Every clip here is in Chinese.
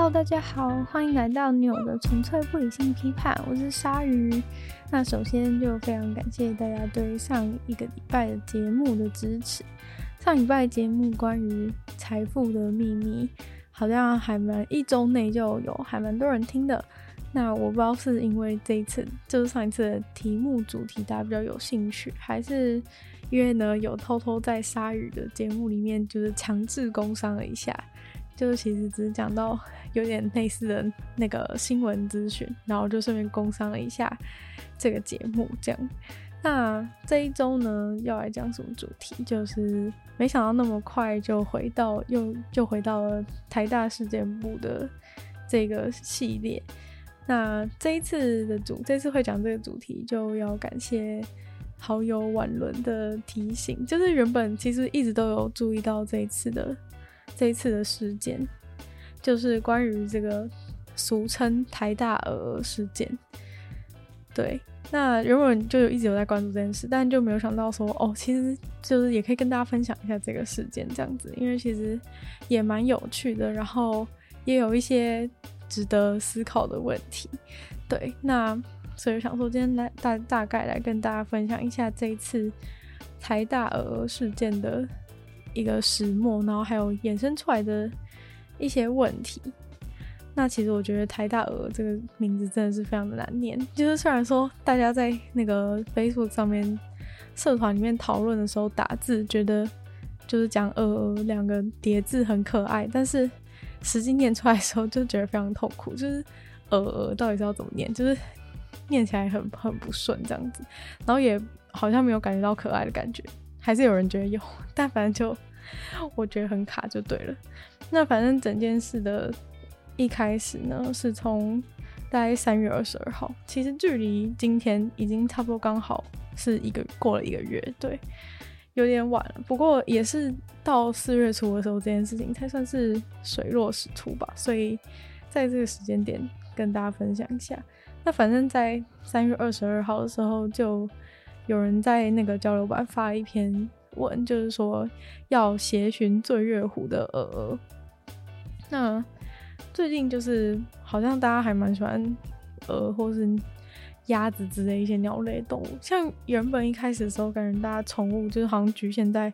Hello，大家好，欢迎来到女友的纯粹不理性批判，我是鲨鱼。那首先就非常感谢大家对上一个礼拜的节目的支持。上礼拜节目关于财富的秘密，好像还蛮一周内就有还蛮多人听的。那我不知道是因为这一次就是上一次的题目主题大家比较有兴趣，还是因为呢有偷偷在鲨鱼的节目里面就是强制工商了一下，就是其实只是讲到 有点类似的那个新闻资讯，然后就顺便工商了一下这个节目这样。那这一周呢要来讲什么主题？就是没想到那么快就回到又就回到了台大事件部的这个系列。那这一次的主，这次会讲这个主题，就要感谢好友婉伦的提醒。就是原本其实一直都有注意到这一次的这一次的事件，就是关于这个俗称台大鹅事件。对，那原本就有一直有在关注这件事，但就没有想到说，哦，其实就是也可以跟大家分享一下这个事件这样子，因为其实也蛮有趣的，然后也有一些。值得思考的问题，对，那所以想说今天来大大概来跟大家分享一下这一次台大鹅事件的一个始末，然后还有衍生出来的一些问题。那其实我觉得台大鹅这个名字真的是非常的难念，就是虽然说大家在那个 Facebook 上面社团里面讨论的时候打字，觉得就是讲鹅鹅两个叠字很可爱，但是。实际念出来的时候就觉得非常痛苦，就是呃呃，到底是要怎么念，就是念起来很很不顺这样子，然后也好像没有感觉到可爱的感觉，还是有人觉得有，但反正就我觉得很卡就对了。那反正整件事的一开始呢，是从大概三月二十二号，其实距离今天已经差不多刚好是一个过了一个月，对。有点晚了，不过也是到四月初的时候，这件事情才算是水落石出吧。所以在这个时间点跟大家分享一下。那反正，在三月二十二号的时候，就有人在那个交流版发了一篇文，就是说要协寻醉月湖的鹅鹅。那最近就是好像大家还蛮喜欢鹅，或是。鸭子之类一些鸟类动物，像原本一开始的时候，感觉大家宠物就是好像局限在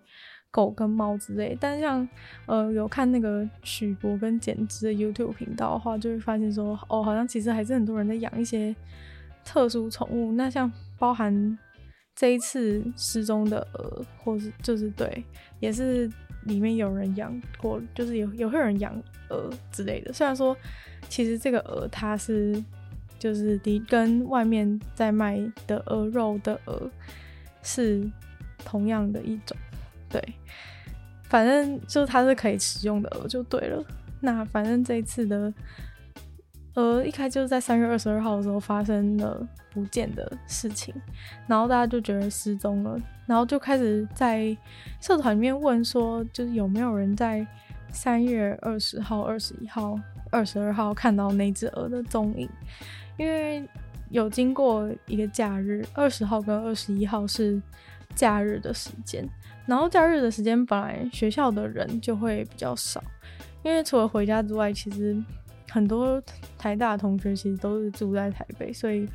狗跟猫之类，但像呃有看那个许博跟简之的 YouTube 频道的话，就会发现说哦，好像其实还是很多人在养一些特殊宠物。那像包含这一次失踪的鹅，或是就是对，也是里面有人养过，就是有有会有人养鹅之类的。虽然说其实这个鹅它是。就是的，跟外面在卖的鹅肉的鹅是同样的一种，对，反正就是它是可以食用的鹅就对了。那反正这一次的鹅一开就是在三月二十二号的时候发生了不见的事情，然后大家就觉得失踪了，然后就开始在社团里面问说，就是有没有人在三月二十号、二十一号、二十二号看到那只鹅的踪影。因为有经过一个假日，二十号跟二十一号是假日的时间，然后假日的时间本来学校的人就会比较少，因为除了回家之外，其实很多台大同学其实都是住在台北，所以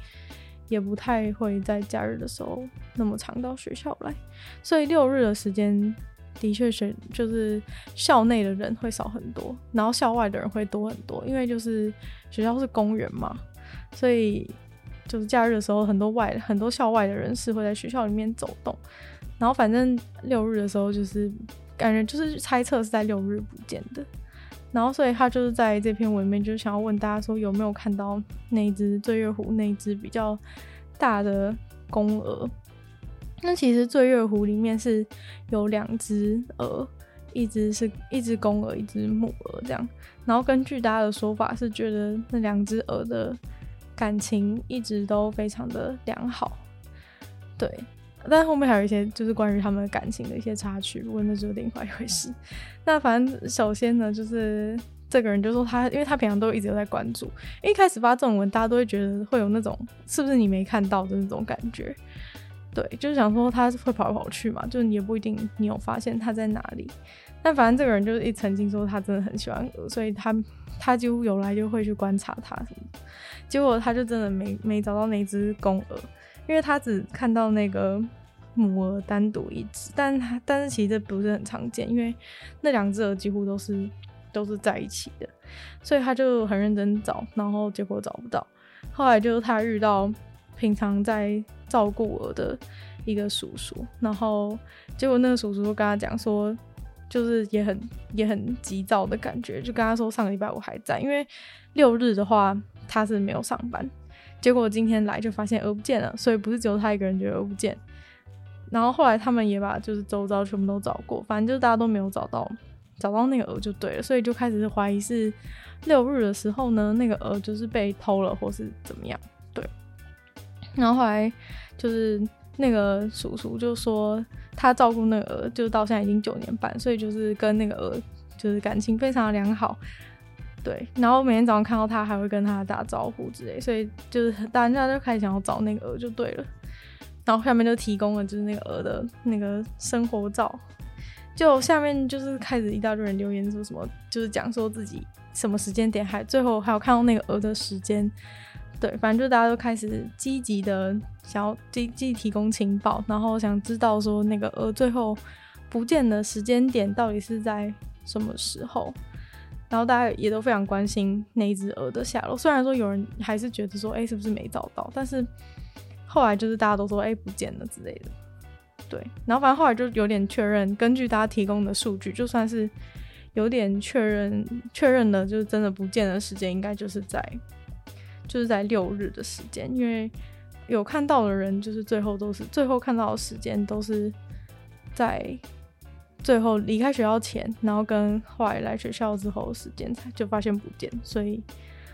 也不太会在假日的时候那么常到学校来，所以六日的时间的确是就是校内的人会少很多，然后校外的人会多很多，因为就是学校是公园嘛。所以，就是假日的时候，很多外很多校外的人士会在学校里面走动。然后，反正六日的时候，就是感觉就是猜测是在六日不见的。然后，所以他就是在这篇文里面，就是想要问大家说，有没有看到那只醉月湖那只比较大的公鹅？那其实醉月湖里面是有两只鹅，一只是一只公鹅，一只母鹅这样。然后根据大家的说法，是觉得那两只鹅的。感情一直都非常的良好，对，但后面还有一些就是关于他们感情的一些插曲，不过那就另外一回事。那反正首先呢，就是这个人就说他，因为他平常都一直在关注，一开始发这种文，大家都会觉得会有那种是不是你没看到的那种感觉，对，就是想说他会跑来跑去嘛，就你也不一定你有发现他在哪里。但反正这个人就是一曾经说他真的很喜欢鹅，所以他他几乎有来就会去观察它什么。结果他就真的没没找到那只公鹅，因为他只看到那个母鹅单独一只，但他但是其实这不是很常见，因为那两只鹅几乎都是都是在一起的，所以他就很认真找，然后结果找不到。后来就是他遇到平常在照顾鹅的一个叔叔，然后结果那个叔叔就跟他讲说，就是也很也很急躁的感觉，就跟他说上个礼拜我还在，因为六日的话他是没有上班，结果今天来就发现鹅不见了，所以不是只有他一个人觉得鹅不见，然后后来他们也把就是周遭全部都找过，反正就是大家都没有找到找到那个鹅就对了，所以就开始怀疑是六日的时候呢，那个鹅就是被偷了或是怎么样。对然后后来就是那个叔叔就说他照顾那个鹅，就到现在已经九年半，所以就是跟那个鹅就是感情非常的良好，对。然后每天早上看到他还会跟他打招呼之类，所以就是大家就开始想要找那个鹅就对了。然后下面就提供了就是那个鹅的那个生活照，就下面就是开始一大堆人留言说什么，就是讲说自己什么时间点还最后还有看到那个鹅的时间。对，反正就大家都开始积极的想要积极提供情报，然后想知道说那个鹅最后不见的时间点到底是在什么时候，然后大家也都非常关心那只鹅的下落。虽然说有人还是觉得说，哎，是不是没找到？但是后来就是大家都说，哎，不见了之类的。对，然后反正后来就有点确认，根据大家提供的数据，就算是有点确认确认了，就是真的不见的时间，应该就是在。就是在六日的时间，因为有看到的人，就是最后都是最后看到的时间都是在最后离开学校前，然后跟后来来学校之后的时间才就发现不见，所以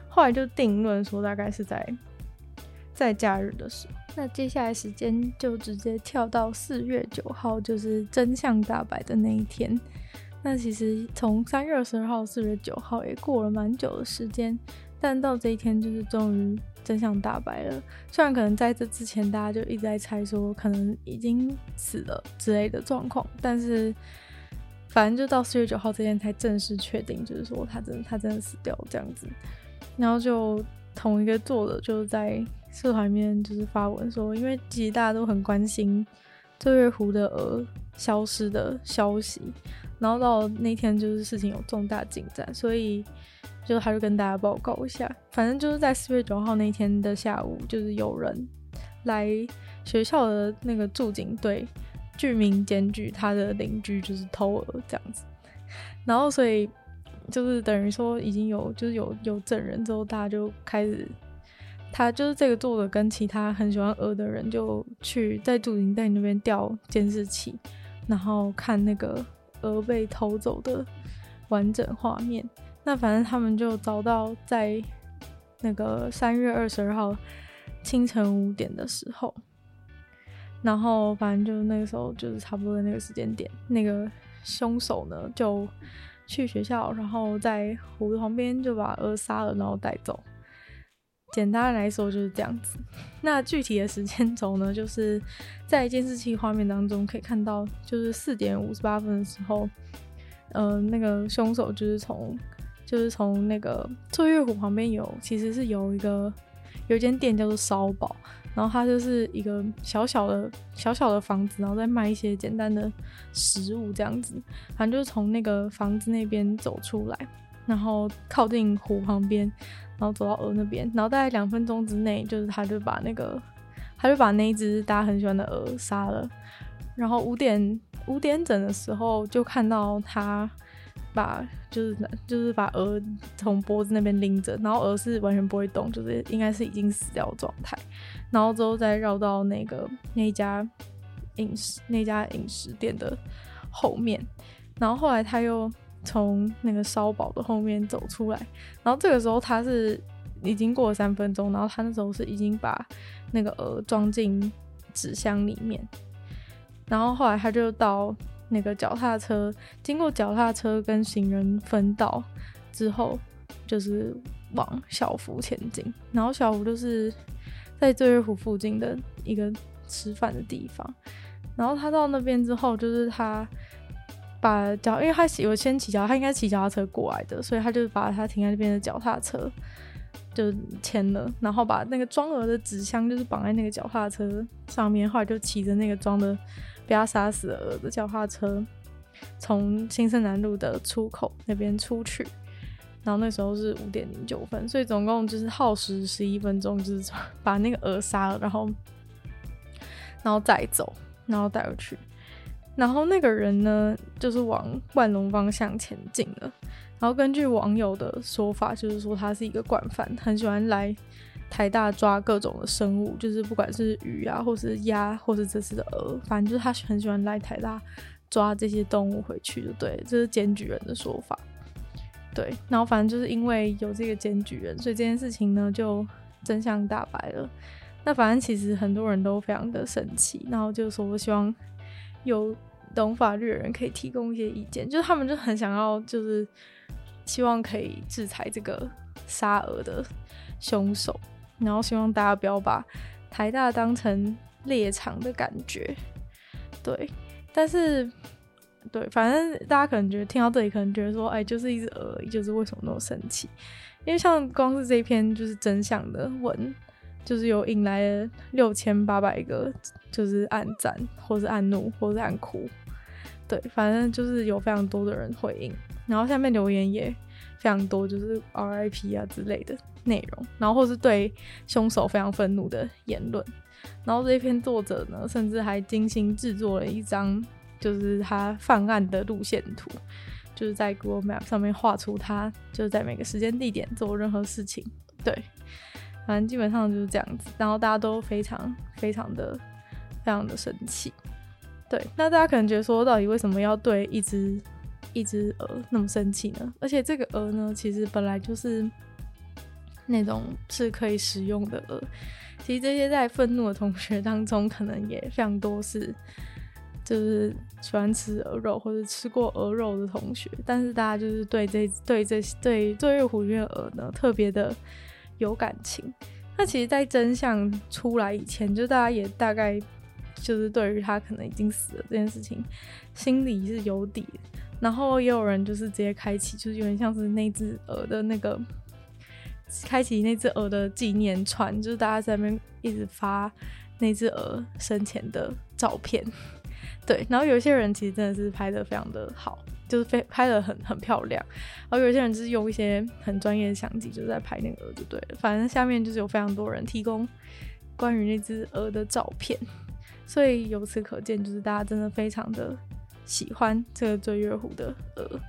后来就定论说大概是在在假日的时候。那接下来时间就直接跳到四月九号，就是真相大白的那一天。那其实从三月二十二号、四月九号也过了蛮久的时间。但到这一天，就是终于真相大白了。虽然可能在这之前，大家就一直在猜说可能已经死了之类的状况，但是反正就到四月九号这天才正式确定，就是说他真的他真的死掉这样子。然后就同一个作者就在社团里面就是发文说，因为其实大家都很关心醉月湖的鹅消失的消息，然后到那天就是事情有重大进展，所以。就他就跟大家报告一下，反正就是在四月九号那天的下午，就是有人来学校的那个驻警队，居民检举他的邻居就是偷鹅这样子，然后所以就是等于说已经有就是有有证人之后，大家就开始，他就是这个作者跟其他很喜欢鹅的人就去在驻警队那边调监视器，然后看那个鹅被偷走的完整画面。那反正他们就找到在那个三月二十二号清晨五点的时候，然后反正就那个时候就是差不多的那个时间点，那个凶手呢就去学校，然后在湖旁边就把鹅杀了，然后带走。简单来说就是这样子。那具体的时间轴呢，就是在监视器画面当中可以看到，就是四点五十八分的时候，呃，那个凶手就是从就是从那个醉月湖旁边有，其实是有一个有一间店叫做烧堡，然后它就是一个小小的小小的房子，然后再卖一些简单的食物这样子。反正就是从那个房子那边走出来，然后靠近湖旁边，然后走到鹅那边，然后大概两分钟之内，就是他就把那个他就把那一只大家很喜欢的鹅杀了。然后五点五点整的时候就看到他。把就是就是把鹅从脖子那边拎着，然后鹅是完全不会动，就是应该是已经死掉的状态。然后之后再绕到那个那家饮食那家饮食店的后面，然后后来他又从那个烧堡的后面走出来。然后这个时候他是已经过了三分钟，然后他那时候是已经把那个鹅装进纸箱里面。然后后来他就到。那个脚踏车经过脚踏车跟行人分道之后，就是往小福前进。然后小福就是在醉月湖附近的一个吃饭的地方。然后他到那边之后，就是他把脚，因为他有先骑脚，他应该骑脚踏车过来的，所以他就把他停在那边的脚踏车就牵了，然后把那个装鹅的纸箱就是绑在那个脚踏车上面，后来就骑着那个装的不要杀死的鹅的脚踏车，从新生南路的出口那边出去。然后那时候是五点零九分，所以总共就是耗时十一分钟，就是把那个鹅杀了，然后然后再走。然后带回去，然后那个人呢，就是往万隆方向前进了。然后根据网友的说法，就是说他是一个惯犯，很喜欢来台大抓各种的生物，就是不管是鱼啊，或是鸭，或是这次的鹅，反正就是他很喜欢来台大抓这些动物回去，就对，这是检举人的说法。对，然后反正就是因为有这个检举人，所以这件事情呢就真相大白了。那反正其实很多人都非常的生气，然后就说我希望有懂法律的人可以提供一些意见，就是他们就很想要，就是希望可以制裁这个杀鹅的凶手，然后希望大家不要把台大当成猎场的感觉，对，但是对，反正大家可能觉得听到这里，可能觉得说，哎，就是一只鹅，就是为什么那么生气？因为像光是这一篇就是真相的文。就是有引来了六千八百个，就是暗赞，或是暗怒，或是暗哭，对，反正就是有非常多的人回应，然后下面留言也非常多，就是 RIP 啊之类的内容，然后或是对凶手非常愤怒的言论，然后这一篇作者呢，甚至还精心制作了一张，就是他犯案的路线图，就是在 Google Map 上面画出他就是在每个时间地点做任何事情，对。反正基本上就是这样子，然后大家都非常非常的非常的生气。对，那大家可能觉得说，到底为什么要对一只一只鹅那么生气呢？而且这个鹅呢，其实本来就是那种是可以食用的鹅。其实这些在愤怒的同学当中，可能也非常多是就是喜欢吃鹅肉或者吃过鹅肉的同学，但是大家就是对这对这对醉月湖里面的鹅呢，特别的。有感情，那其实，在真相出来以前，就大家也大概就是对于他可能已经死了这件事情，心里是有底的。然后也有人就是直接开启，就是有点像是那只鹅的那个开启那只鹅的纪念船，就是大家在那边一直发那只鹅生前的照片。对，然后有些人其实真的是拍得非常的好。就是非拍得很很漂亮，然后有些人就是用一些很专业的相机，就是在拍那个鹅就对了。反正下面就是有非常多人提供关于那只鹅的照片，所以由此可见，就是大家真的非常的喜欢这个醉月湖的鹅。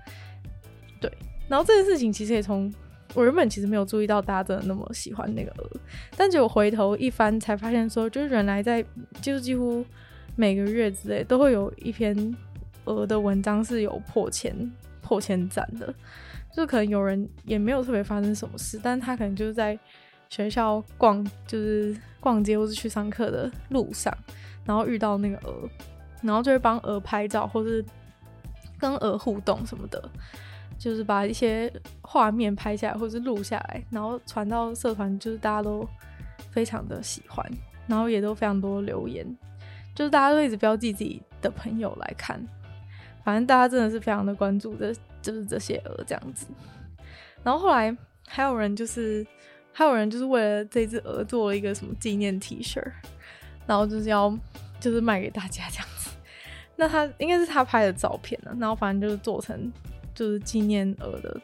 对，然后这件事情其实也从我原本其实没有注意到大家真的那么喜欢那个鹅，但结果回头一翻才发现说，就是原来在就是几乎每个月之内都会有一篇。鹅的文章是有破千破千赞的，就可能有人也没有特别发生什么事，但他可能就是在学校逛，就是逛街或是去上课的路上，然后遇到那个鹅，然后就会帮鹅拍照，或是跟鹅互动什么的，就是把一些画面拍下来或者是录下来，然后传到社团，就是大家都非常的喜欢，然后也都非常多留言，就是大家都一直标记自己的朋友来看。反正大家真的是非常的关注这，就是这些鹅这样子。然后后来还有人就是，还有人就是为了这只鹅做了一个什么纪念 T 恤，然后就是要就是卖给大家这样子。那他应该是他拍的照片呢，然后反正就是做成就是纪念鹅的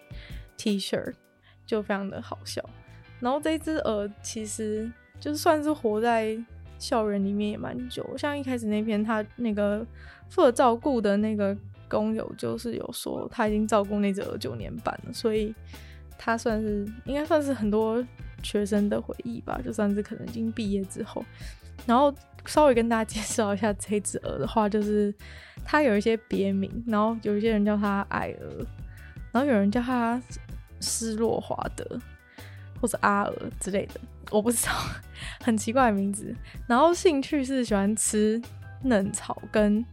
T 恤，就非常的好笑。然后这只鹅其实就算是活在校园里面也蛮久，像一开始那篇他那个负责照顾的那个。工友就是有说他已经照顾那只鹅九年半了，所以他算是应该算是很多学生的回忆吧，就算是可能已经毕业之后。然后稍微跟大家介绍一下这只鹅的话，就是它有一些别名，然后有一些人叫它矮鹅，然后有人叫它失落华德或者阿鹅之类的，我不知道，很奇怪的名字。然后兴趣是喜欢吃嫩草跟。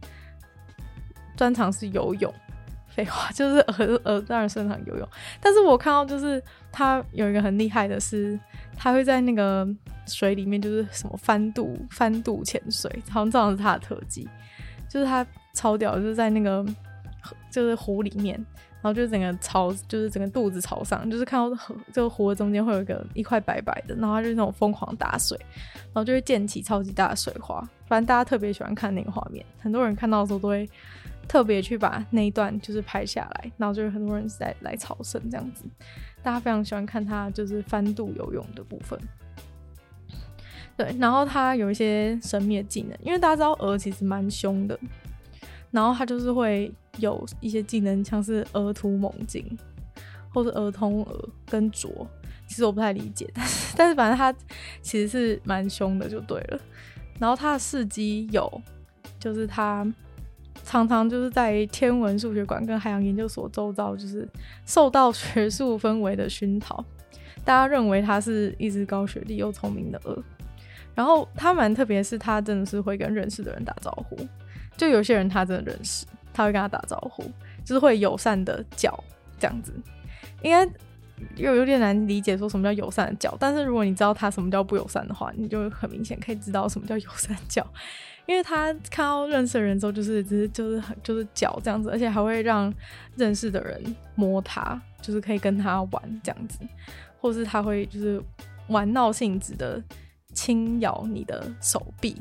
专长是游泳，废话，就是鹅鹅当然擅长游泳，但是我看到就是它有一个很厉害的是，它会在那个水里面就是什么翻肚翻肚潜水，好像这样是它的特技，就是它超屌，就是在那个就是湖里面。然后就整个朝，就是整个肚子朝上，就是看到河，这个湖的中间会有一个一块白白的，然后它就那种疯狂打水，然后就会溅起超级大的水花。反正大家特别喜欢看那个画面，很多人看到的时候都会特别去把那一段就是拍下来，然后就有很多人在来朝圣这样子。大家非常喜欢看他就是翻渡游泳的部分。对，然后他有一些神秘的技能，因为大家知道鹅其实蛮凶的。然后他就是会有一些技能，像是鹅突猛进，或是鹅通鹅跟啄。其实我不太理解，但 是但是反正他其实是蛮凶的，就对了。然后他的事迹有，就是他常常就是在天文数学馆跟海洋研究所周遭，就是受到学术氛围的熏陶，大家认为他是一只高学历又聪明的鹅。然后他蛮特别，是他真的是会跟认识的人打招呼。就有些人他真的认识，他会跟他打招呼，就是会友善的叫这样子。应该又有点难理解说什么叫友善的叫，但是如果你知道他什么叫不友善的话，你就很明显可以知道什么叫友善叫。因为他看到认识的人之后，就是只是就是就是叫这样子，而且还会让认识的人摸他，就是可以跟他玩这样子，或是他会就是玩闹性质的轻咬你的手臂。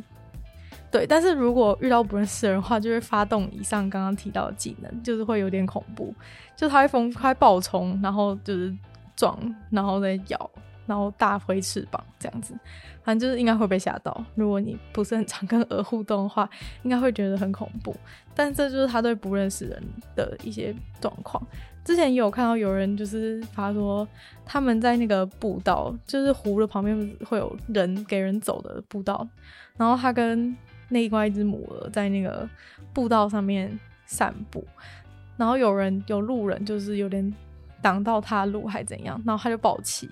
对，但是如果遇到不认识的人的话，就会发动以上刚刚提到的技能，就是会有点恐怖，就他会疯开暴冲，然后就是撞，然后再咬，然后大挥翅膀这样子，反正就是应该会被吓到。如果你不是很常跟鹅互动的话，应该会觉得很恐怖。但这就是他对不认识人的一些状况。之前也有看到有人就是发说，他们在那个步道，就是湖的旁边会有人给人走的步道，然后他跟另外一只母鹅在那个步道上面散步，然后有人有路人就是有点挡到他路还怎样，然后他就爆气，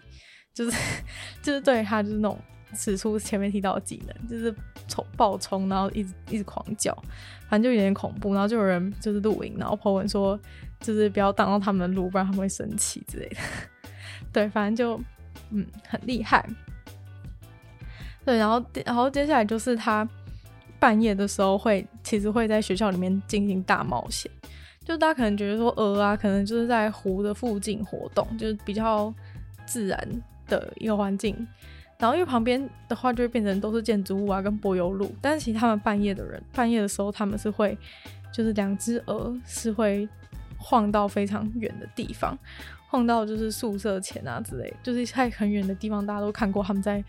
就是 就是对他就是那种使出前面提到的技能，就是冲爆冲，然后一直一直狂叫，反正就有点恐怖。然后就有人就是录影，然后 po 文说就是不要挡到他们的路，不然他们会生气之类的。对，反正就嗯很厉害。对，然后然后接下来就是他。半夜的时候会，其实会在学校里面进行大冒险。就大家可能觉得说鹅啊，可能就是在湖的附近活动，就是比较自然的一个环境。然后因为旁边的话就会变成都是建筑物啊跟柏油路，但是其实他们半夜的人，半夜的时候他们是会，就是两只鹅是会晃到非常远的地方，晃到就是宿舍前啊之类，就是在很远的地方，大家都看过他们在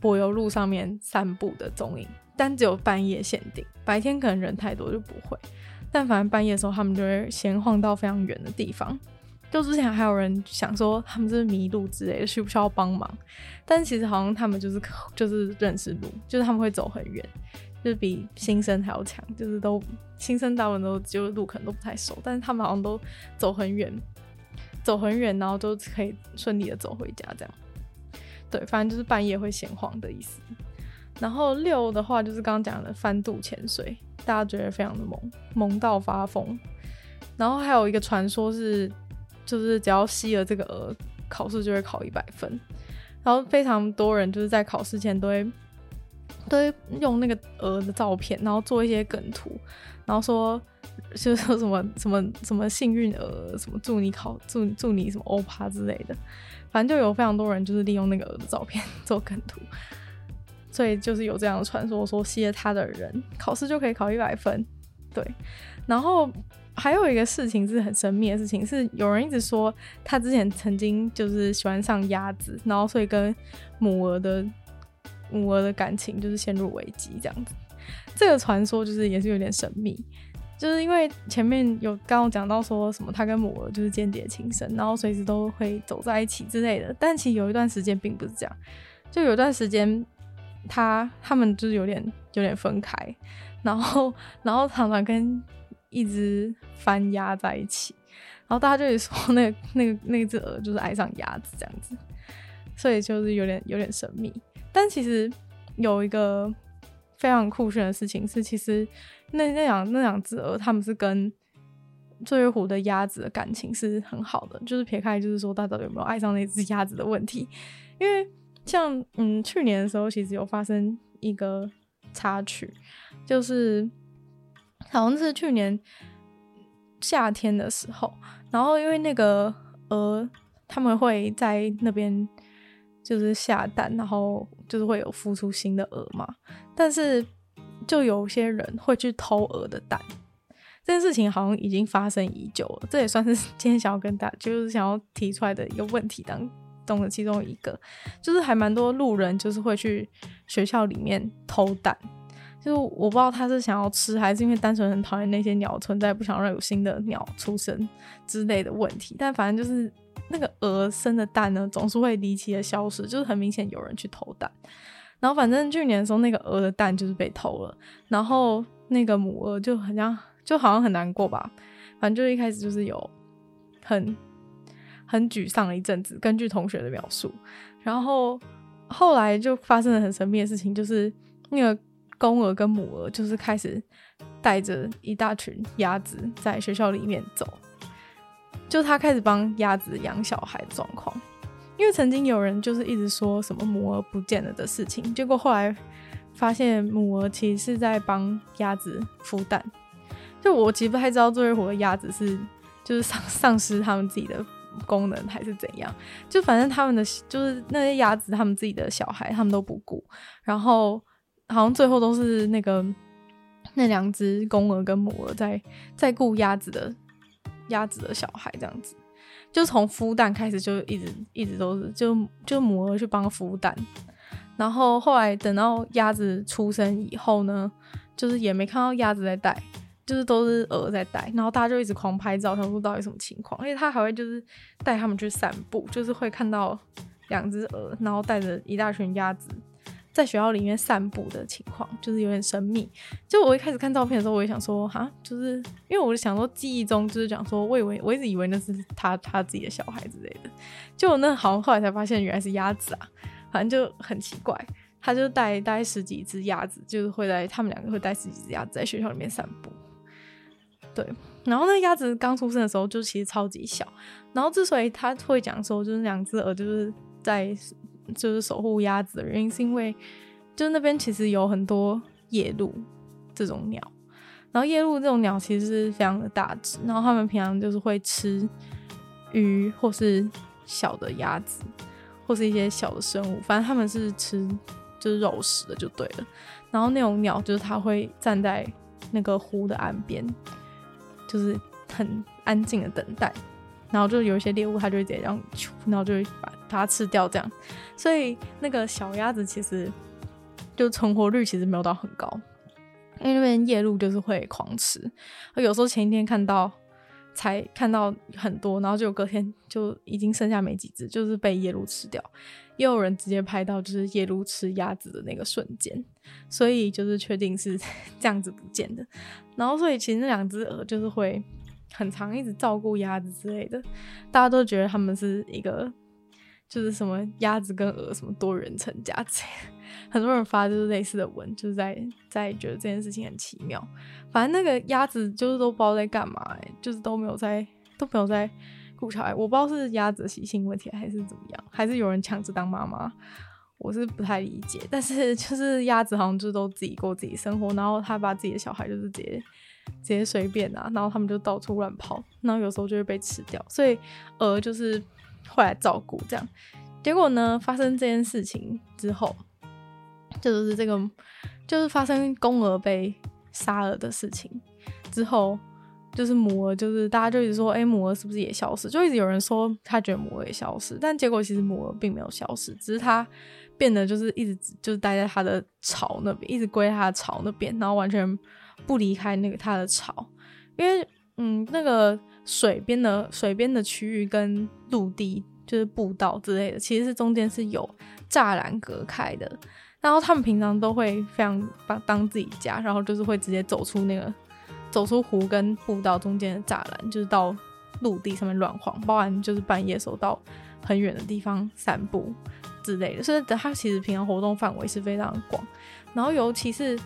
柏油路上面散步的踪影。但只有半夜限定，白天可能人太多就不会。但反正半夜的时候，他们就会先晃到非常远的地方。就之前还有人想说他们是不是迷路之类的，需不需要帮忙？但是其实好像他们就是就是认识路，就是他们会走很远，就是比新生还要强。就是都新生大部分都就路可能都不太熟，但是他们好像都走很远，走很远，然后都可以顺利的走回家这样。对，反正就是半夜会闲晃的意思。然后六的话就是刚刚讲的翻肚潜水，大家觉得非常的萌，萌到发疯。然后还有一个传说是，就是只要吸了这个鹅，考试就会考一百分。然后非常多人就是在考试前都会都会用那个鹅的照片，然后做一些梗图，然后说就是说什么什么什么幸运鹅，什么祝你考祝祝你什么欧趴之类的。反正就有非常多人就是利用那个鹅的照片 做梗图。所以就是有这样的传说，说吸了它的人考试就可以考一百分，对。然后还有一个事情是很神秘的事情，是有人一直说他之前曾经就是喜欢上鸭子，然后所以跟母鹅的母鹅的感情就是陷入危机这样子。这个传说就是也是有点神秘，就是因为前面有刚刚讲到说什么他跟母鹅就是间谍情深，然后随时都会走在一起之类的，但其实有一段时间并不是这样，就有段时间。他他们就是有点有点分开，然后然后常常跟一只番鸭在一起，然后大家就会说那个 那个那只鹅就是爱上鸭子这样子，所以就是有点有点神秘。但其实有一个非常酷炫的事情是，其实那那两那两只鹅他们是跟醉月湖的鸭子的感情是很好的，就是撇开就是说大家有没有爱上那只鸭子的问题，因为像嗯去年的时候，其实有发生一个插曲，就是好像是去年夏天的时候，然后因为那个鹅他们会在那边就是下蛋，然后就是会有孵出新的鹅嘛，但是就有些人会去偷鹅的蛋。这件事情好像已经发生已久了，这也算是今天想要跟大家就是想要提出来的一个问题当中的其中一个，就是还蛮多路人就是会去学校里面偷蛋，就是我不知道他是想要吃，还是因为单纯很讨厌那些鸟存在，不想让有新的鸟出生之类的问题。但反正就是那个鹅生的蛋呢，总是会离奇的消失，就是很明显有人去偷蛋。然后反正去年的时候，那个鹅的蛋就是被偷了，然后那个母鹅就很像。就好像很难过吧，反正就一开始就是有很很沮丧了一阵子，根据同学的描述，然后后来就发生了很神秘的事情，就是那个公鹅跟母鹅就是开始带着一大群鸭子在学校里面走，就他开始帮鸭子养小孩的状况，因为曾经有人就是一直说什么母鹅不见了的事情，结果后来发现母鹅其实是在帮鸭子孵蛋。就我其实不太知道醉月湖的鸭子是就是丧丧失他们自己的功能还是怎样，就反正他们的就是那些鸭子，他们自己的小孩他们都不顾，然后好像最后都是那个那两只公鹅跟母鹅在在顾鸭子的鸭子的小孩这样子，就从孵蛋开始就一直一直都是就就母鹅去帮孵蛋，然后后来等到鸭子出生以后呢，就是也没看到鸭子在带。就是都是鹅在带，然后大家就一直狂拍照，想说到底什么情况？而且他还会就是带他们去散步，就是会看到两只鹅，然后带着一大群鸭子在学校里面散步的情况，就是有点神秘。就我一开始看照片的时候，我也想说，哈，就是因为我就想说记忆中就是讲说，我以为我一直以为那是他他自己的小孩之类的，就那好像后来才发现原来是鸭子啊，反正就很奇怪。他就带带十几只鸭子，就是会在他们两个会带十几只鸭子在学校里面散步。对，然后那鸭子刚出生的时候就其实超级小，然后之所以他会讲说就是两只鹅就是在就是守护鸭子的原因，是因为就是那边其实有很多夜鹭这种鸟，然后夜鹭这种鸟其实是非常的大只，然后他们平常就是会吃鱼或是小的鸭子或是一些小的生物，反正他们是吃就是肉食的就对了。然后那种鸟就是它会站在那个湖的岸边。就是很安静的等待，然后就有一些猎物，它就会直接这样，然后就会把它吃掉这样。所以那个小鸭子其实就存活率其实没有到很高，因为那边夜鹭就是会狂吃。有时候前一天看到才看到很多，然后就隔天就已经剩下没几只，就是被夜鹭吃掉。也有人直接拍到就是夜鹭吃鸭子的那个瞬间，所以就是确定是 这样子不见的。然后所以其实那两只鹅就是会很常一直照顾鸭子之类的，大家都觉得他们是一个就是什么鸭子跟鹅什么多元成家这样，很多人发就是类似的文，就是在在觉得这件事情很奇妙。反正那个鸭子就是都不知道在干嘛，就是都没有在都没有在。顾小孩，我不知道是鸭子的习性问题还是怎么样，还是有人抢着当妈妈，我是不太理解。但是 就是鸭子好像就都自己过自己生活，然后他把自己的小孩就是直接直接随便啊，然后他们就到处乱跑，然后有时候就会被吃掉。所以鹅就是会来照顾这样。结果呢，发生这件事情之后，就是这个就是发生公鹅被杀了的事情之后。就是母鹅，就是大家就一直说，哎、母鹅是不是也消失？就一直有人说他觉得母鹅也消失，但结果其实母鹅并没有消失，只是它变得就是一直就是待在它的巢那边，一直归它的巢那边，然后完全不离开那个它的巢。因为嗯，那个水边的水边的区域跟陆地就是步道之类的，其实是中间是有栅栏隔开的。然后他们平常都会非常把当自己家，然后就是会直接走出那个。走出湖跟步道中间的栅栏，就是到陆地上面乱晃，包含就是半夜时候到很远的地方散步之类的。所以它其实平常活动范围是非常广。然后尤其是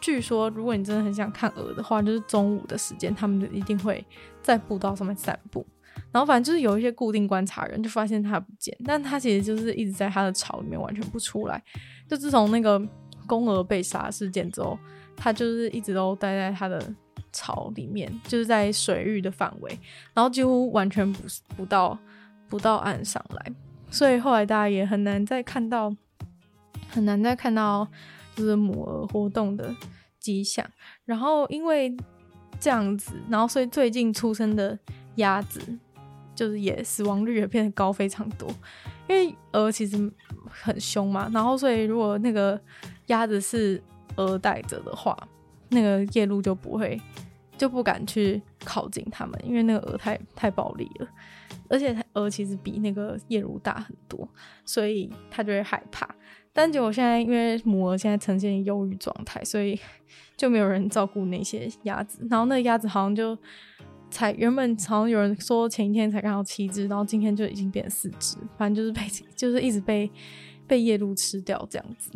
据说如果你真的很想看鹅的话，就是中午的时间，他们就一定会在步道上面散步。然后反正就是有一些固定观察人就发现它不见，但它其实就是一直在它的巢里面完全不出来。就自从那个公鹅被杀事件之后，它就是一直都待在它的巢里面，就是在水域的范围，然后几乎完全不不到不到岸上来。所以后来大家也很难再看到，很难再看到就是母鹅活动的迹象。然后因为这样子，然后所以最近出生的鸭子。就是也死亡率也变得高非常多，因为鹅其实很凶嘛，然后所以如果那个鸭子是鹅带着的话，那个夜路就不会就不敢去靠近它们，因为那个鹅太太暴力了，而且鹅其实比那个夜鹭大很多，所以它就会害怕。但结果现在因为母鹅现在呈现忧郁状态，所以就没有人照顾那些鸭子，然后那个鸭子好像就。才原本好像有人说前一天才看到七只，然后今天就已经变成四只，反正就是被 就是一直被被夜鹭吃掉这样子。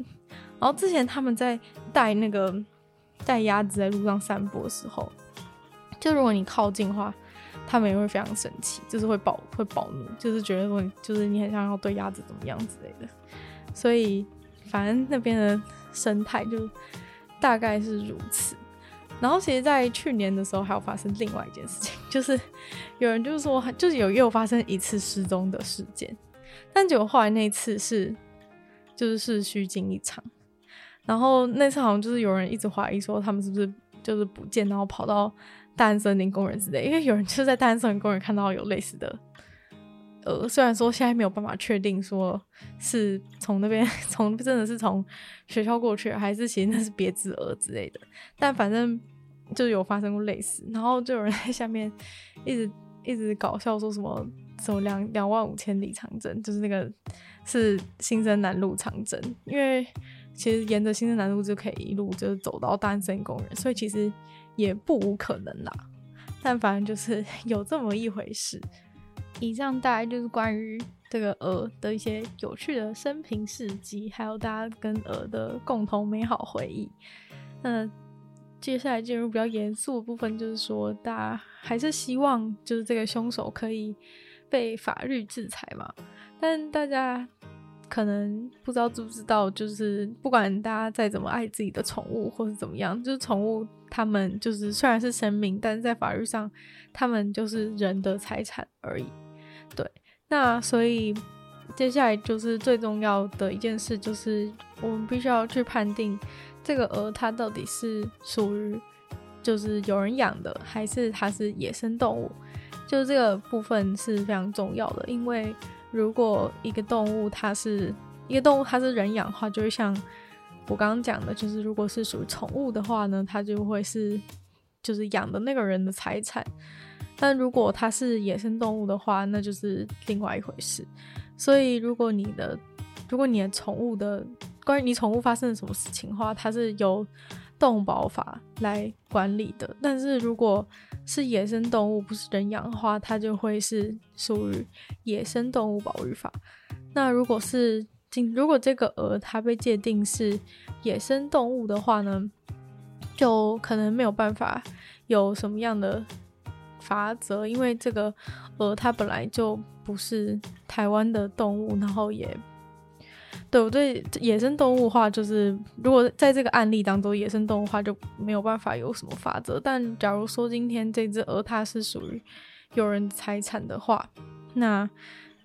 然后之前他们在带那个带鸭子在路上散步的时候，就如果你靠近的话，他们也会非常生气，就是会暴会暴怒，就是觉得说你就是你很想要对鸭子怎么样之类的。所以反正那边的生态就大概是如此。然后其实，在去年的时候，还有发生另外一件事情，就是有人就是说，就是有又发生一次失踪的事件，但结果后来那次是就是是虚惊一场。然后那次好像就是有人一直怀疑说，他们是不是就是不见，然后跑到大安森林公园之类，因为有人就在大安森林公园看到有类似的呃，虽然说现在没有办法确定说是从那边 从真的是从学校过去，还是其实那是别只鹅之类的，但反正。就有发生过类似，然后就有人 在下面一直一直搞笑，说什么什么两两万五千里长征，就是那个是新生南路长征，因为其实沿着新生南路就可以一路就是走到单身公园，所以其实也不无可能啦。但反正就是 有这么一回事。以上大概就是关于这个鹅的一些有趣的生平事迹，还有大家跟鹅的共同美好回忆。那。接下来进入比较严肃的部分，就是说，大家还是希望就是这个凶手可以被法律制裁嘛。但大家可能不知道知不知道，就是不管大家再怎么爱自己的宠物或是怎么样，就是宠物他们就是虽然是生命，但是在法律上他们就是人的财产而已。对，那所以接下来就是最重要的一件事，就是我们必须要去判定。这个鹅它到底是属于就是有人养的，还是它是野生动物？就这个部分是非常重要的，因为如果一个动物它是一个动物，它是人养的话，就是像我刚刚讲的，就是如果是属于宠物的话呢，它就会是就是养的那个人的财产。但如果它是野生动物的话，那就是另外一回事。所以如果你的如果你的宠物的关于你宠物发生了什么事情的话，它是由动保法来管理的。但是如果是野生动物，不是人养的话，它就会是属于野生动物保育法。那如果是如果这个鹅它被界定是野生动物的话呢，就可能没有办法有什么样的法则，因为这个鹅它本来就不是台湾的动物，然后也。对我对？野生动物的话，就是如果在这个案例当中，野生动物的话就没有办法有什么法则。但假如说今天这只鹅它是属于有人财产的话，那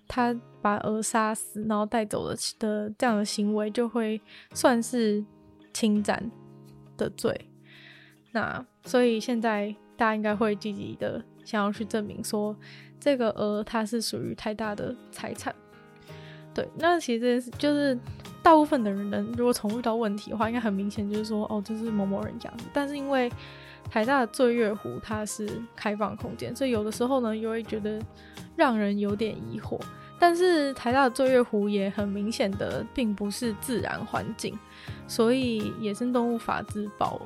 他把鹅杀死然后带走的的这样的行为，就会算是侵占的罪。那所以现在大家应该会积极的想要去证明说，这个鹅它是属于太大的财产。对，那其实就是大部分的人，如果从遇到问题的话，应该很明显就是说，哦，这是某某人养的。但是因为台大的醉月湖它是开放空间，所以有的时候呢，又会觉得让人有点疑惑。但是台大的醉月湖也很明显的并不是自然环境，所以野生动物法只保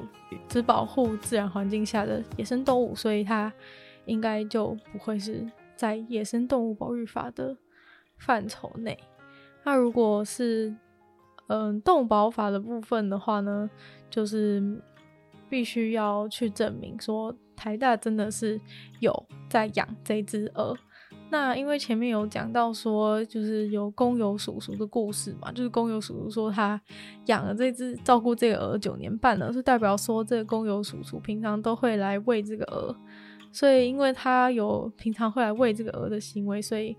只保护自然环境下的野生动物，所以它应该就不会是在野生动物保育法的范畴内。那如果是嗯动保法的部分的话呢，就是必须要去证明说台大真的是有在养这只鹅。那因为前面有讲到说，就是有工友叔叔的故事嘛，就是工友叔叔说他养了这只，照顾这个鹅九年半了，是代表说这个工友叔叔平常都会来喂这个鹅，所以因为他有平常会来喂这个鹅的行为，所以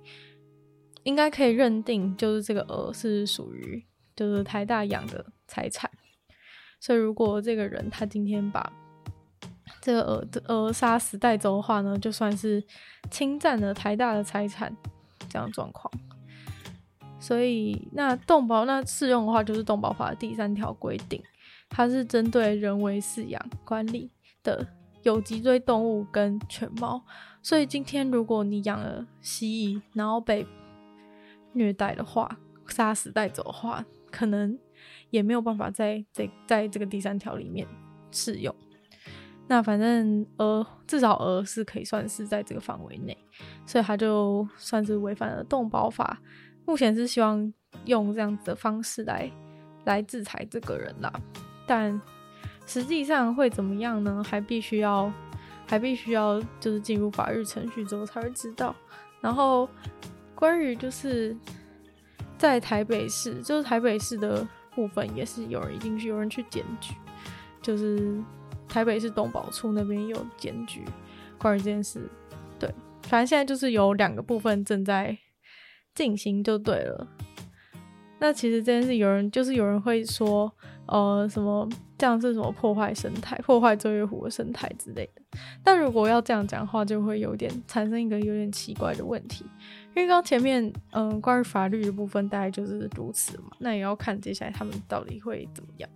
应该可以认定就是这个鹅是属于就是台大养的财产。所以如果这个人他今天把这个鹅鹅杀死带走的话呢，就算是侵占了台大的财产，这样状况。所以那动保那适用的话，就是动保法第三条规定，它是针对人为饲养管理的有脊椎动物跟犬猫。所以今天如果你养了蜥蜴，然后被虐待的话，杀死带走的话，可能也没有办法在这在这个第三条里面适用。那反正鹅至少鹅是可以算是在这个范围内，所以他就算是违反了动保法。目前是希望用这样子的方式来来制裁这个人啦，但实际上会怎么样呢？还必须要还必须要就是进入法律程序之后才会知道。然后关于就是在台北市，就是台北市的部分也是有人已经有人去检举，就是。台北市东宝处那边有检举关于这件事，对，反正现在就是有两个部分正在进行，就对了。那其实这件事有人就是有人会说，呃，什么这样是什么破坏生态、破坏周月湖的生态之类的。但如果要这样讲的话，就会有点产生一个有点奇怪的问题，因为刚前面嗯、关于法律的部分大概就是如此嘛，那也要看接下来他们到底会怎么样。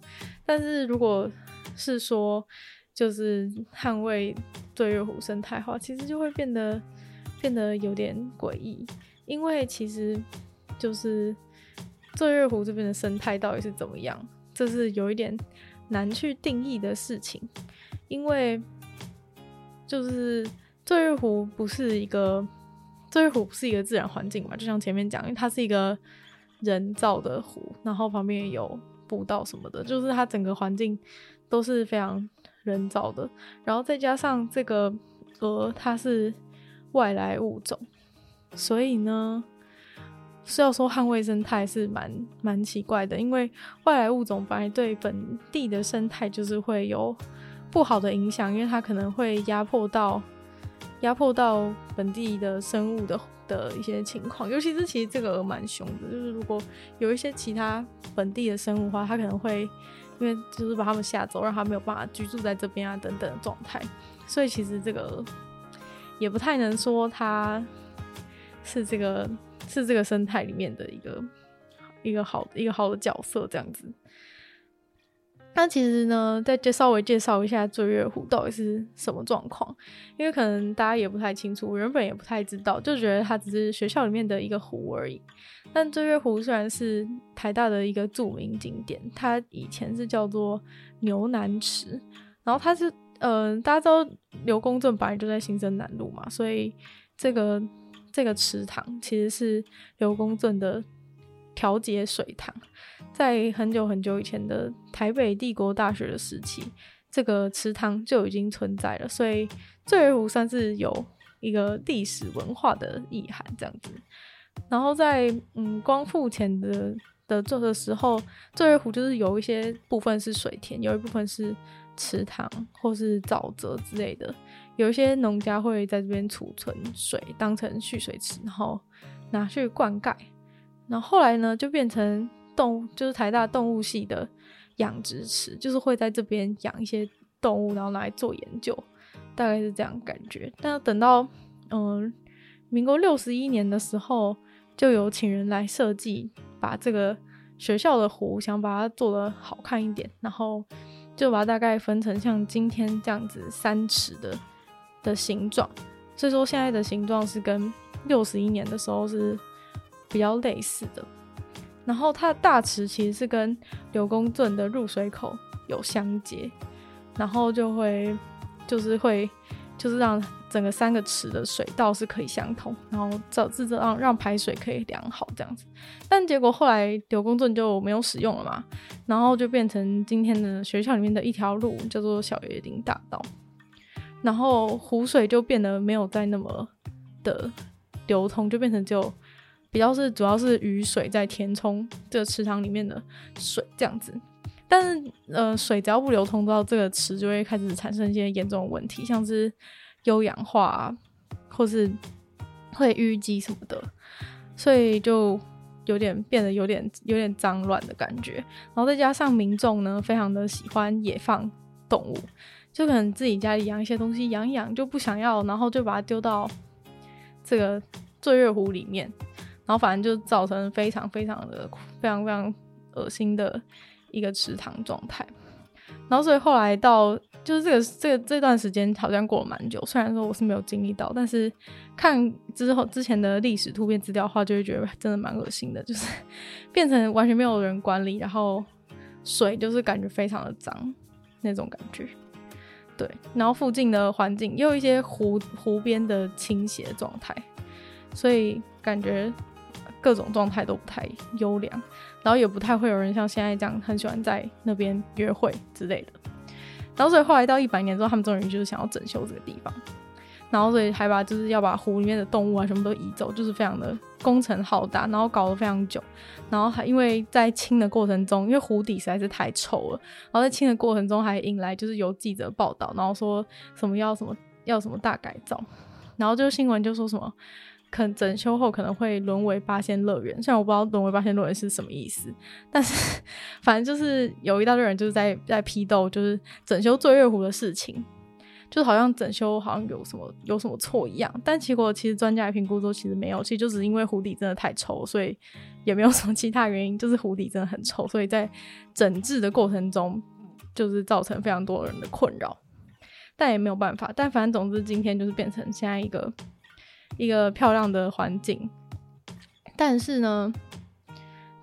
但是如果是说，就是捍卫醉月湖生态的话，其实就会变得变得有点诡异，因为其实就是醉月湖这边的生态到底是怎么样，这是有一点难去定义的事情，因为就是醉月湖不是一个醉月湖不是一个自然环境嘛，就像前面讲，因为它是一个人造的湖，然后旁边有步道什么的，就是它整个环境。都是非常人造的，然后再加上这个鹅，它是外来物种，所以呢，是要说捍卫生态是蛮蛮奇怪的，因为外来物种本来对本地的生态就是会有不好的影响，因为它可能会压迫到压迫到本地的生物的的一些情况，尤其是其实这个蛮凶的，就是如果有一些其他本地的生物的话，它可能会。因为就是把他们吓走，让他没有办法居住在这边啊，等等的状态，所以其实这个也不太能说它是这个是这个生态里面的一个一个好一个好的角色这样子。那其实呢，再介稍微介绍一下醉月湖到底是什么状况，因为可能大家也不太清楚，我原本也不太知道，就觉得它只是学校里面的一个湖而已。但醉月湖虽然是台大的一个著名景点，它以前是叫做牛南池，然后它是，嗯、呃，大家知道刘公圳本来就在新生南路嘛，所以这个这个池塘其实是刘公圳的调节水塘。在很久很久以前的台北帝国大学的时期，这个池塘就已经存在了，所以醉月湖算是有一个历史文化的意涵这样子。然后在嗯光复前的的这个时候，醉月湖就是有一些部分是水田，有一部分是池塘或是沼泽之类的，有一些农家会在这边储存水，当成蓄水池，然后拿去灌溉。然后后来呢，就变成。动就是台大动物系的养殖池，就是会在这边养一些动物，然后来做研究，大概是这样感觉。但等到嗯，民国六十一年的时候，就有请人来设计，把这个学校的湖想把它做得好看一点，然后就把它大概分成像今天这样子三尺的的形状。所以说现在的形状是跟六十一年的时候是比较类似的。然后它的大池其实是跟刘公圳的入水口有相接，然后就会就是会就是让整个三个池的水道是可以相通，然后导致这让让排水可以良好这样子。但结果后来刘公圳就没有使用了嘛，然后就变成今天的学校里面的一条路，叫做小椰林大道。然后湖水就变得没有再那么的 流通，就变成就比较是主要是雨水在填充这个池塘里面的水这样子。但是呃，水只要不流通到这个池，就会开始产生一些严重的问题，像是优氧化啊，或是会淤积什么的，所以就有点变得有点有点脏乱的感觉。然后再加上民众呢，非常的喜欢野放动物。就可能自己家里养一些东西，养养就不想要，然后就把它丢到这个醉月湖里面，然后反正就造成非常非常的非常非常恶心的一个池塘状态。然后所以后来到就是这个这个这段时间好像过了蛮久，虽然说我是没有经历到，但是看之后之前的历史图片资料的话，就会觉得真的蛮恶心的，就是 变成完全没有人管理，然后水就是感觉非常的脏那种感觉。对，然后附近的环境也有一些湖湖边的倾斜状态，所以感觉各种状态都不太优良，然后也不太会有人像现在这样很喜欢在那边约会之类的。然后所以后来到一百年之后，他们终于就是想要整修这个地方。然后所以还把就是要把湖里面的动物啊什么都移走，就是非常的工程浩大，然后搞得非常久。然后还因为在清的过程中，因为湖底实在是太臭了，然后在清的过程中还引来就是有记者报道，然后说什么要什么要什么大改造，然后就新闻就说什么可能整修后可能会沦为八仙乐园，虽然我不知道沦为八仙乐园是什么意思，但是 反正就是有一大堆人就是在在批斗就是整修醉月湖的事情。就好像整修好像有什么有什么错一样，但结果其实专家评估说其实没有，其实就只是因为湖底真的太臭，所以也没有什么其他原因，就是湖底真的很臭，所以在整治的过程中就是造成非常多人的困扰，但也没有办法，但反正总之今天就是变成现在一个一个漂亮的环境，但是呢，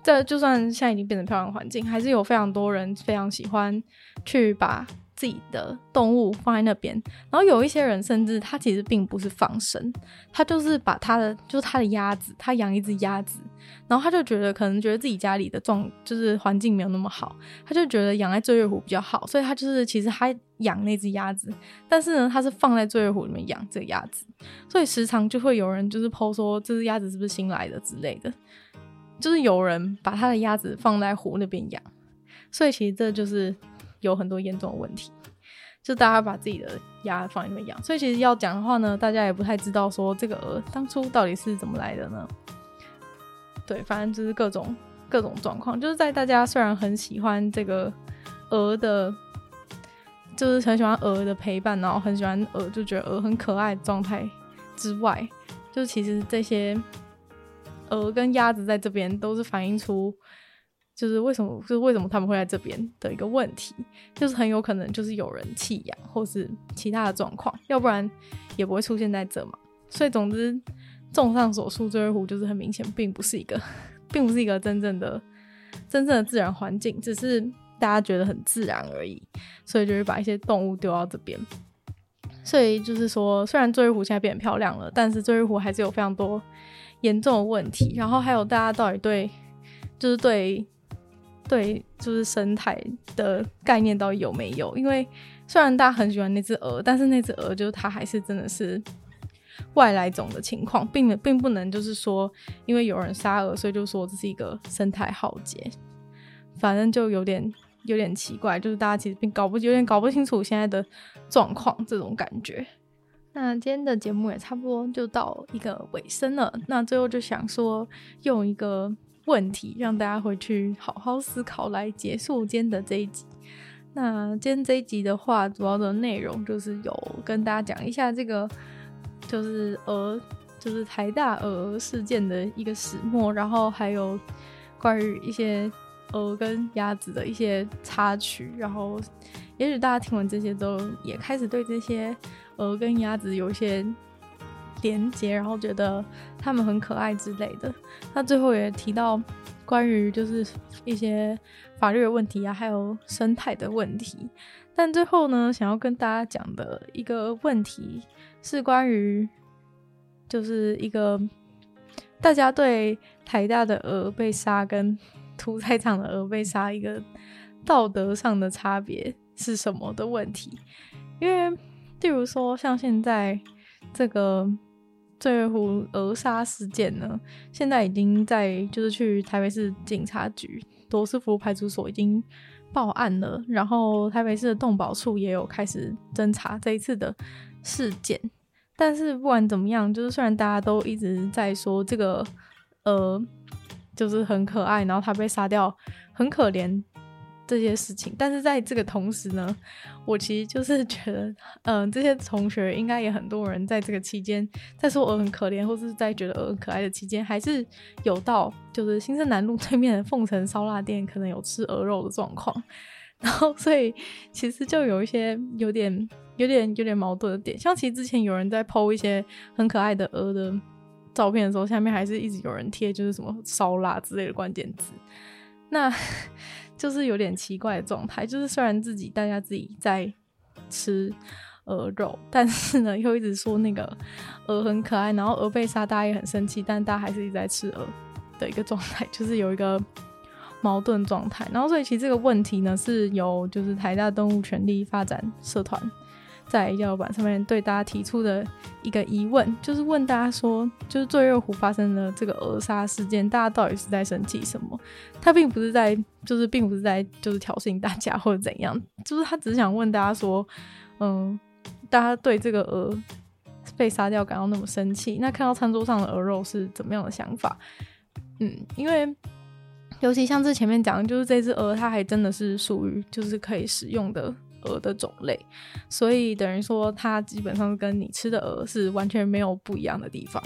这就算现在已经变成漂亮环境，还是有非常多人非常喜欢去把。自己的动物放在那边，然后有一些人甚至他其实并不是放生，他就是把他的就是他的鸭子，他养一只鸭子，然后他就觉得可能觉得自己家里的状就是环境没有那么好，他就觉得养在醉月湖比较好，所以他就是其实他养那只鸭子，但是呢他是放在醉月湖里面养这个鸭子，所以时常就会有人就是剖说这只鸭子是不是新来的之类的，就是有人把他的鸭子放在湖那边养，所以其实这就是。有很多严重的问题，就大家把自己的鸭放在那边养，所以其实要讲的话呢，大家也不太知道说这个鹅当初到底是怎么来的呢？对，反正就是各种各种状况，就是在大家虽然很喜欢这个鹅的，就是很喜欢鹅的陪伴，然后很喜欢鹅，就觉得鹅很可爱状态之外，就是其实这些鹅跟鸭子在这边都是反映出。就是为什么，就是为什么他们会在这边的一个问题，就是很有可能就是有人弃养或是其他的状况，要不然也不会出现在这嘛。所以总之，综上所述，醉月湖就是很明显并不是一个，并不是一个真正的、真正的自然环境，只是大家觉得很自然而已。所以就是把一些动物丢到这边。所以就是说，虽然醉月湖现在变漂亮了，但是醉月湖还是有非常多严重的问题。然后还有大家到底对，就是对。对，就是生态的概念到底有没有？因为虽然大家很喜欢那只鹅，但是那只鹅就是它还是真的是外来种的情况，并并不能就是说，因为有人杀鹅，所以就说这是一个生态浩劫。反正就有点有点奇怪，就是大家其实并搞不有点搞不清楚现在的状况，这种感觉。那今天的节目也差不多就到一个尾声了。那最后就想说，用一个。问题让大家回去好好思考，来结束今天的这一集。那今天这一集的话，主要的内容就是有跟大家讲一下这个，就是鹅，就是台大鹅事件的一个始末，然后还有关于一些鹅跟鸭子的一些插曲，然后也许大家听完这些都也开始对这些鹅跟鸭子有一些。连接，然后觉得他们很可爱之类的。他最后也提到关于就是一些法律的问题啊，还有生态的问题。但最后呢，想要跟大家讲的一个问题是关于，就是一个大家对台大的鹅被杀跟屠宰场的鹅被杀一个道德上的差别是什么的问题。因为，例如说像现在这个醉月湖鹅杀事件呢，现在已经在就是去台北市警察局罗斯福派出所已经报案了，然后台北市的动保处也有开始侦查这一次的事件。但是不管怎么样，就是虽然大家都一直在说这个呃，就是很可爱，然后它被杀掉很可怜。这些事情，但是在这个同时呢，我其实就是 觉得，嗯、呃，这些同学应该也很多人在这个期间，在说鹅很可怜，或是在觉得鹅很可爱的期间，还是有到就是新生南路对面的凤城烧腊店可能有吃鹅肉的状况，然后所以其实就有一些有点有点有点矛盾的点，像其实之前有人在剖一些很可爱的鹅的照片的时候，下面还是一直有人贴就是什么烧腊之类的关键字，那。就是有点奇怪的状态，就是虽然自己大家自己在吃鹅肉，但是呢又一直说那个鹅很可爱，然后鹅被杀，大家也很生气，但大家还是一直在吃鹅的一个状态，就是有一个矛盾状态。然后所以其实这个问题呢，是由就是台大动物权利发展社团。在页板上面对大家提出的一个疑问，就是问大家说，就是醉月湖发生的这个鹅杀事件，大家到底是在生气什么？他并不是在，就是并不是在，就是挑衅大家或者怎样，就是他只是想问大家说，嗯，大家对这个鹅被杀掉感到那么生气，那看到餐桌上的鹅肉是怎么样的想法？嗯，因为尤其像这前面讲，就是这只鹅，它还真的是属于就是可以食用的。鹅的种类，所以等于说它基本上跟你吃的鹅是完全没有不一样的地方。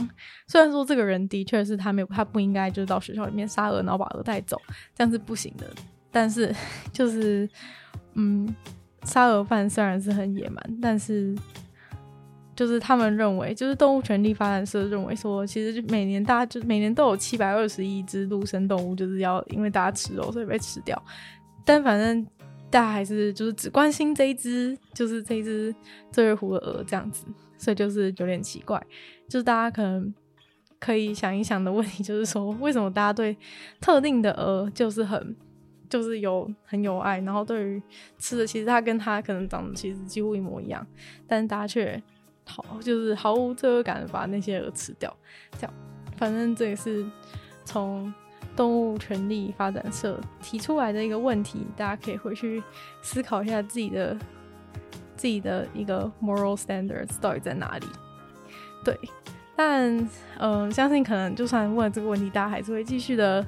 虽然说这个人的确是他没有，他不应该就是到学校里面杀鹅，然后把鹅带走，这样是不行的。但是 就是，嗯，杀鹅饭虽然是很野蛮，但是就是他们认为，就是动物权利发展社认为说，其实就每年大家就每年都有七百二十亿只陆生动物就是要因为大家吃肉所以被吃掉，但反正。大家还是就是只关心这一只，就是这一只醉月湖的鹅这样子，所以就是有点奇怪。就是大家可能可以想一想的问题，就是说为什么大家对特定的鹅就是很就是有很有爱，然后对于吃的，其实它跟它可能长得其实几乎一模一样，但是大家却好就是毫无罪恶感的把那些鹅吃掉，这样。反正这也是从。动物权利发展社提出来的一个问题，大家可以回去思考一下自己的自己的一个 moral standards 到底在哪里。对，但嗯、相信可能就算问了这个问题，大家还是会继续的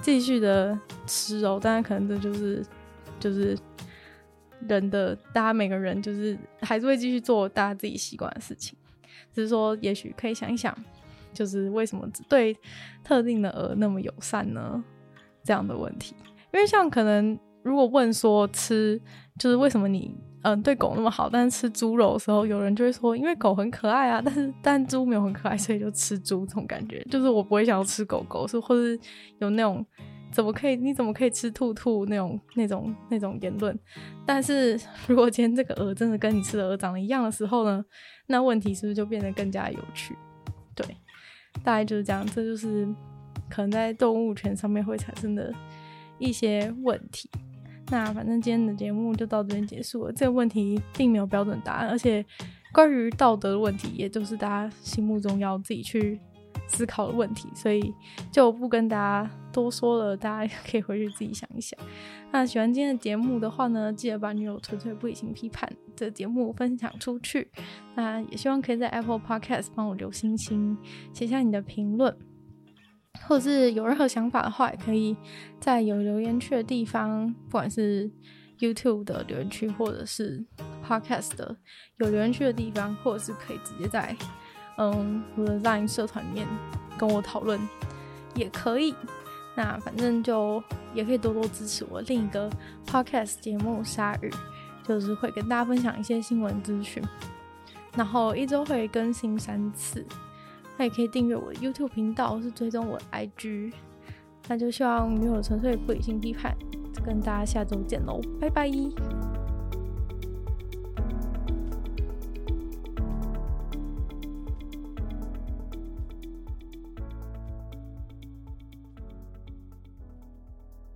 继续的吃肉。当然，可能这就是就是人的，大家每个人就是还是会继续做大家自己习惯的事情。只是说，也许可以想一想。就是为什么只对特定的鹅那么友善呢？这样的问题，因为像可能如果问说吃，就是为什么你嗯、对狗那么好，但是吃猪肉的时候，有人就会说，因为狗很可爱啊，但是但猪没有很可爱，所以就吃猪这种感觉。就是我不会想要吃狗狗，是或是有那种怎么可以，你怎么可以吃兔兔那种那种那种言论。但是 如果今天这个鹅真的跟你吃的鹅长得一样的时候呢，那问题是不是就变得更加有趣？大概就是这样，这就是可能在动物权上面会产生的一些问题。那反正今天的节目就到这边结束了。这个问题并没有标准答案，而且关于道德的问题，也就是大家心目中要自己去思考的问题，所以就不跟大家多说了。大家可以回去自己想一想。那喜欢今天的节目的话呢，记得把女友纯粹不理性批判的节目分享出去。那也希望可以在 Apple Podcast 帮我留星星，写下你的评论，或者是有任何想法的话，也可以在有留言区的地方，不管是 YouTube 的留言区，或者是 Podcast 的有留言区的地方，或者是可以直接在嗯我的 Line 社团里面跟我讨论，也可以。那反正就也可以多多支持我另一个 podcast 节目《鲨鱼》，就是会跟大家分享一些新闻资讯。然后一周会更新三次。那也可以订阅我的 YouTube 频道，是追踪我的 IG。那就希望女友纯粹不理性批判，跟大家下周见喽，拜拜。